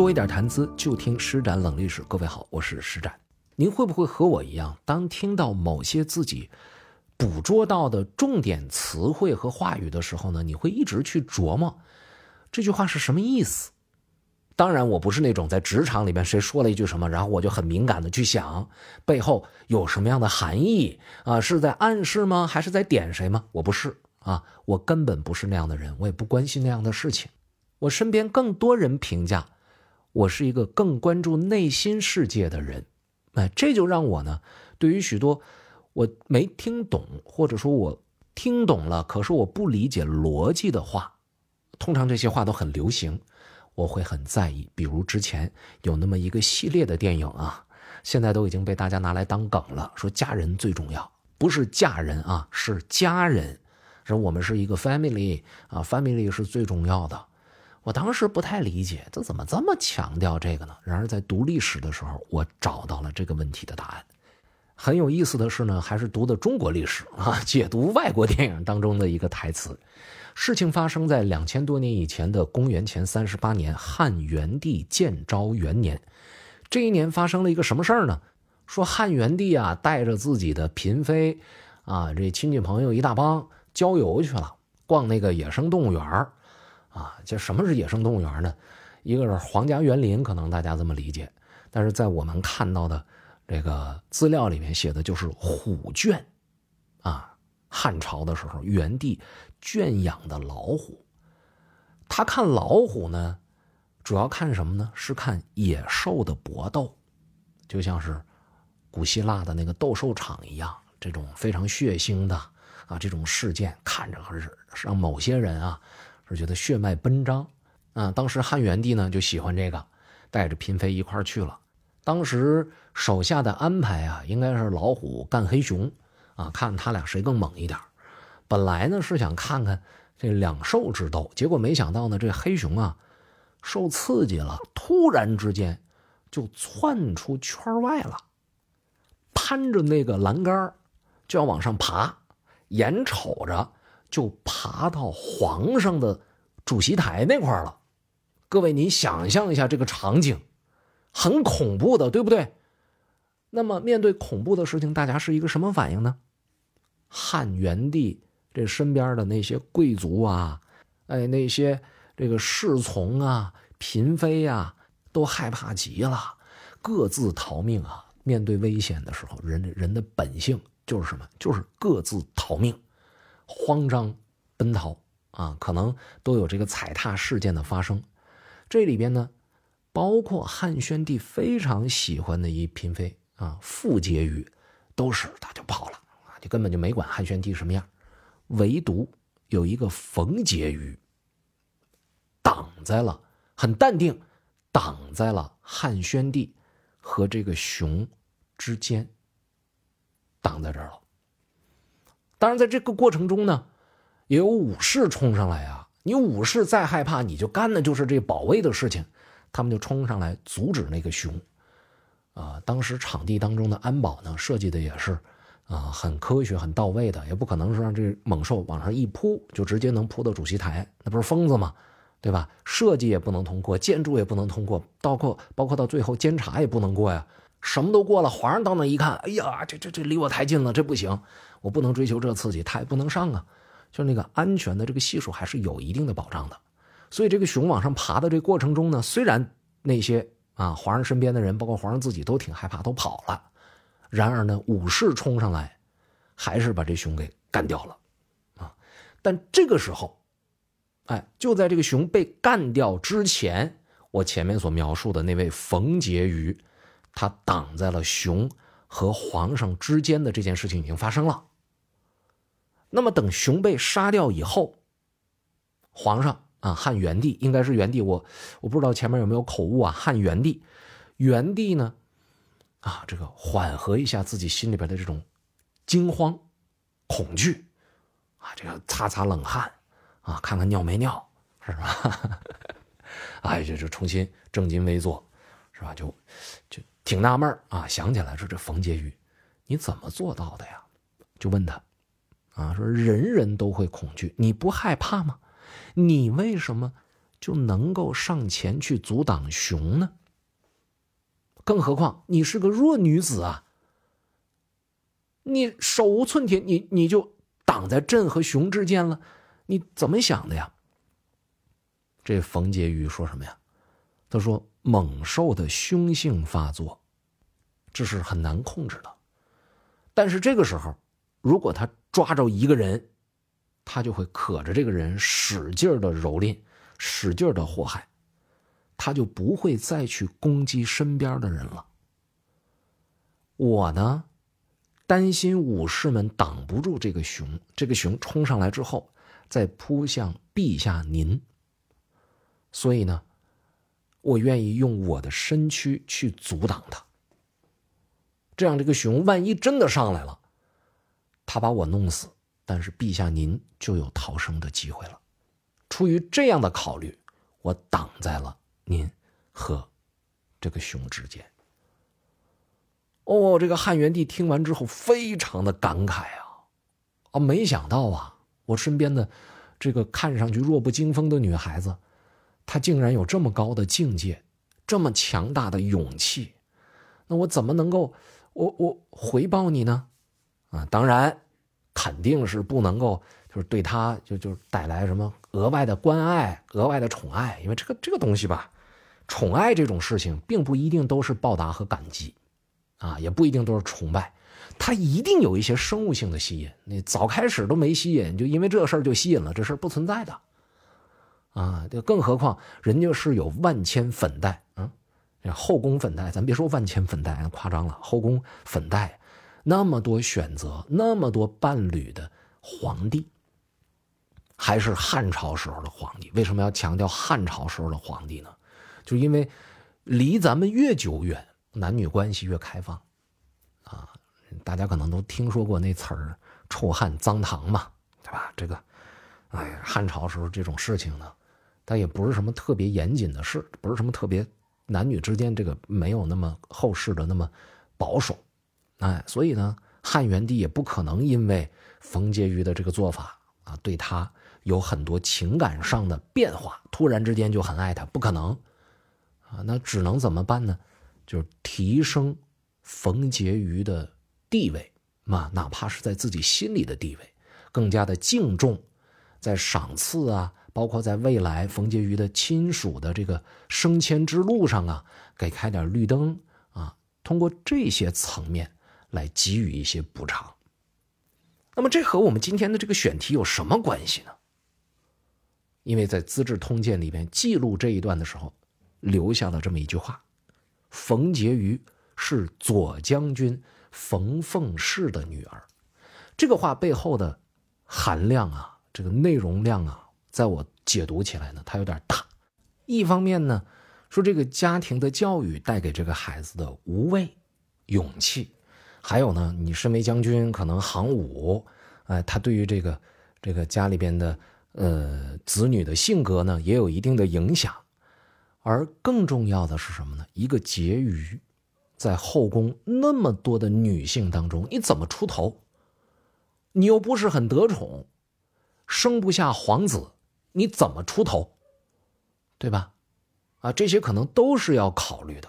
多一点谈资，就听施展冷历史。各位好，我是施展。您会不会和我一样，当听到某些自己捕捉到的重点词汇和话语的时候呢？你会一直去琢磨这句话是什么意思？当然，我不是那种在职场里面谁说了一句什么，然后我就很敏感的去想背后有什么样的含义啊？是在暗示吗？还是在点谁吗？我不是啊，我根本不是那样的人，我也不关心那样的事情。我身边更多人评价我是一个更关注内心世界的人，哎，这就让我呢，对于许多我没听懂或者说我听懂了，可是我不理解逻辑的话，通常这些话都很流行，我会很在意。比如之前有那么一个系列的电影啊，现在都已经被大家拿来当梗了，说家人最重要，不是嫁人啊，是家人，说我们是一个 family 啊，family 是最重要的。我当时不太理解，这怎么这么强调这个呢？然而在读历史的时候，我找到了这个问题的答案。很有意思的是呢，还是读的中国历史啊，解读外国电影当中的一个台词。事情发生在两千多年以前的公元前三十八年汉元帝建昭元年。这一年发生了一个什么事儿呢？说汉元帝啊，带着自己的嫔妃啊，这亲戚朋友一大帮郊游去了，逛那个野生动物园儿。啊，这什么是野生动物园呢？一个是皇家园林，可能大家这么理解，但是在我们看到的这个资料里面写的就是虎圈，啊，汉朝的时候元帝圈养的老虎。他看老虎呢，主要看什么呢？是看野兽的搏斗，就像是古希腊的那个斗兽场一样，这种非常血腥的啊，这种事件看着是让某些人啊。而觉得血脉奔张，啊，当时汉元帝呢就喜欢这个，带着嫔妃一块去了。当时手下的安排啊，应该是老虎干黑熊，啊，看他俩谁更猛一点。本来呢是想看看这两兽之斗，结果没想到呢，这黑熊啊受刺激了，突然之间就窜出圈外了，攀着那个栏杆就要往上爬，眼瞅着。就爬到皇上的主席台那块了，各位，你想象一下这个场景，很恐怖的，对不对？那么面对恐怖的事情，大家是一个什么反应呢？汉元帝这身边的那些贵族啊，哎，那些这个侍从啊、嫔妃呀，都害怕极了，各自逃命啊！面对危险的时候，人人的本性就是什么？就是各自逃命。慌张奔逃啊，可能都有这个踩踏事件的发生。这里边呢，包括汉宣帝非常喜欢的一嫔妃啊，傅婕妤，都是他就跑了啊，就根本就没管汉宣帝什么样。唯独有一个冯婕妤，挡在了很淡定，挡在了汉宣帝和这个熊之间，挡在这儿了。当然，在这个过程中呢，也有武士冲上来啊！你武士再害怕，你就干的就是这保卫的事情。他们就冲上来阻止那个熊。啊，当时场地当中的安保呢，设计的也是啊，很科学、很到位的，也不可能是让这猛兽往上一扑就直接能扑到主席台，那不是疯子吗？对吧？设计也不能通过，建筑也不能通过，包括包括到最后监察也不能过呀。什么都过了，皇上到那一看，哎呀，这这这离我太近了，这不行，我不能追求这刺激，他也不能上啊。就那个安全的这个系数还是有一定的保障的。所以这个熊往上爬的这个过程中呢，虽然那些啊皇上身边的人，包括皇上自己都挺害怕，都跑了，然而呢武士冲上来，还是把这熊给干掉了，啊。但这个时候，哎，就在这个熊被干掉之前，我前面所描述的那位冯婕妤。他挡在了熊和皇上之间的这件事情已经发生了。那么等熊被杀掉以后，皇上啊，汉元帝应该是元帝，我我不知道前面有没有口误啊。汉元帝，元帝呢，啊，这个缓和一下自己心里边的这种惊慌、恐惧，啊，这个擦擦冷汗，啊，看看尿没尿，是吧？哎，这就重新正襟危坐，是吧？就就。挺纳闷啊，想起来说这冯婕妤，你怎么做到的呀？就问他，啊，说人人都会恐惧，你不害怕吗？你为什么就能够上前去阻挡熊呢？更何况你是个弱女子啊！你手无寸铁，你你就挡在朕和熊之间了，你怎么想的呀？这冯婕妤说什么呀？他说：“猛兽的凶性发作，这是很难控制的。但是这个时候，如果他抓着一个人，他就会可着这个人使劲的蹂躏，使劲的祸害，他就不会再去攻击身边的人了。我呢，担心武士们挡不住这个熊，这个熊冲上来之后，再扑向陛下您。所以呢。”我愿意用我的身躯去阻挡他，这样这个熊万一真的上来了，他把我弄死，但是陛下您就有逃生的机会了。出于这样的考虑，我挡在了您和这个熊之间。哦，这个汉元帝听完之后非常的感慨啊，啊，没想到啊，我身边的这个看上去弱不禁风的女孩子。他竟然有这么高的境界，这么强大的勇气，那我怎么能够，我我回报你呢？啊，当然，肯定是不能够，就是对他就就带来什么额外的关爱、额外的宠爱，因为这个这个东西吧，宠爱这种事情并不一定都是报答和感激，啊，也不一定都是崇拜，它一定有一些生物性的吸引。你早开始都没吸引，就因为这事儿就吸引了，这事儿不存在的。啊，就更何况人家是有万千粉黛，嗯，后宫粉黛，咱别说万千粉黛，夸张了，后宫粉黛，那么多选择，那么多伴侣的皇帝，还是汉朝时候的皇帝。为什么要强调汉朝时候的皇帝呢？就因为离咱们越久远，男女关系越开放，啊，大家可能都听说过那词儿“臭汉脏唐”嘛，对吧？这个，哎，汉朝时候这种事情呢。它也不是什么特别严谨的事，不是什么特别男女之间这个没有那么后世的那么保守，哎，所以呢，汉元帝也不可能因为冯婕妤的这个做法啊，对他有很多情感上的变化，突然之间就很爱他，不可能啊，那只能怎么办呢？就是提升冯婕妤的地位嘛，哪怕是在自己心里的地位，更加的敬重，在赏赐啊。包括在未来冯婕妤的亲属的这个升迁之路上啊，给开点绿灯啊，通过这些层面来给予一些补偿。那么这和我们今天的这个选题有什么关系呢？因为在《资治通鉴》里边记录这一段的时候，留下了这么一句话：“冯婕妤是左将军冯凤氏的女儿。”这个话背后的含量啊，这个内容量啊。在我解读起来呢，它有点大。一方面呢，说这个家庭的教育带给这个孩子的无畏、勇气，还有呢，你身为将军，可能行武，哎，他对于这个这个家里边的呃子女的性格呢，也有一定的影响。而更重要的是什么呢？一个婕妤，在后宫那么多的女性当中，你怎么出头？你又不是很得宠，生不下皇子。你怎么出头，对吧？啊，这些可能都是要考虑的。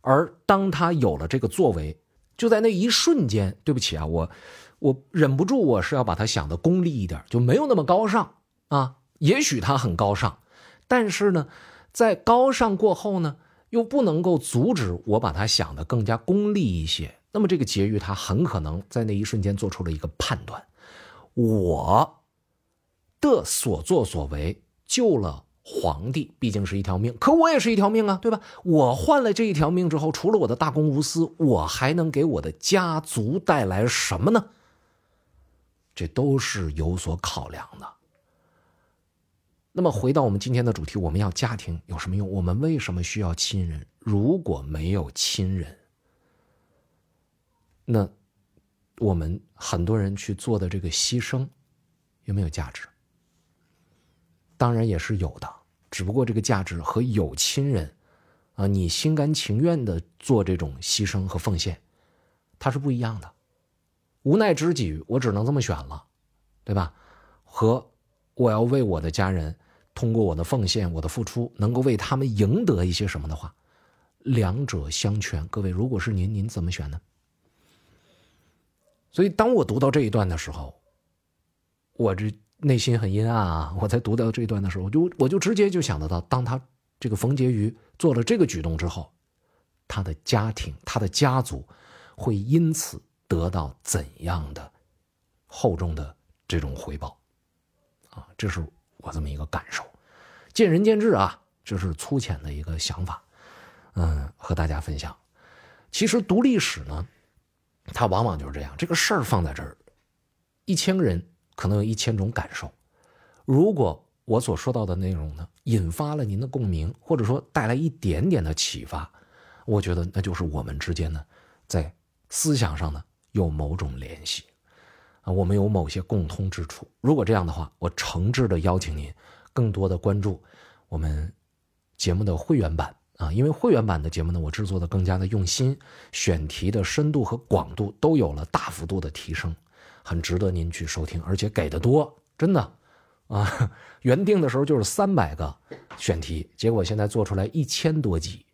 而当他有了这个作为，就在那一瞬间，对不起啊，我我忍不住，我是要把他想的功利一点，就没有那么高尚啊。也许他很高尚，但是呢，在高尚过后呢，又不能够阻止我把他想的更加功利一些。那么这个结余，他很可能在那一瞬间做出了一个判断，我。的所作所为救了皇帝，毕竟是一条命，可我也是一条命啊，对吧？我换了这一条命之后，除了我的大公无私，我还能给我的家族带来什么呢？这都是有所考量的。那么回到我们今天的主题，我们要家庭有什么用？我们为什么需要亲人？如果没有亲人，那我们很多人去做的这个牺牲有没有价值？当然也是有的，只不过这个价值和有亲人，啊，你心甘情愿的做这种牺牲和奉献，它是不一样的。无奈之举，我只能这么选了，对吧？和我要为我的家人通过我的奉献、我的付出，能够为他们赢得一些什么的话，两者相权。各位，如果是您，您怎么选呢？所以，当我读到这一段的时候，我这内心很阴暗啊！我在读到这一段的时候，我就我就直接就想得到，当他这个冯婕妤做了这个举动之后，他的家庭、他的家族会因此得到怎样的厚重的这种回报啊？这是。我这么一个感受，见仁见智啊，这是粗浅的一个想法，嗯，和大家分享。其实读历史呢，它往往就是这样，这个事儿放在这儿，一千个人可能有一千种感受。如果我所说到的内容呢，引发了您的共鸣，或者说带来一点点的启发，我觉得那就是我们之间呢，在思想上呢有某种联系啊。我们有某些共通之处。如果这样的话，我诚挚的邀请您，更多的关注我们节目的会员版啊，因为会员版的节目呢，我制作的更加的用心，选题的深度和广度都有了大幅度的提升，很值得您去收听，而且给的多，真的啊。原定的时候就是三百个选题，结果现在做出来一千多集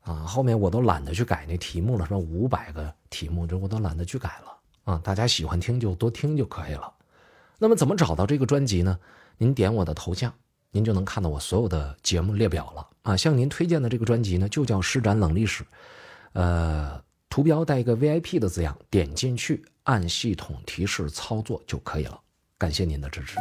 啊，后面我都懒得去改那题目了，什么五百个题目，这我都懒得去改了。啊，大家喜欢听就多听就可以了。那么怎么找到这个专辑呢？您点我的头像，您就能看到我所有的节目列表了。啊，向您推荐的这个专辑呢，就叫《施展冷历史》，呃，图标带一个 VIP 的字样，点进去按系统提示操作就可以了。感谢您的支持。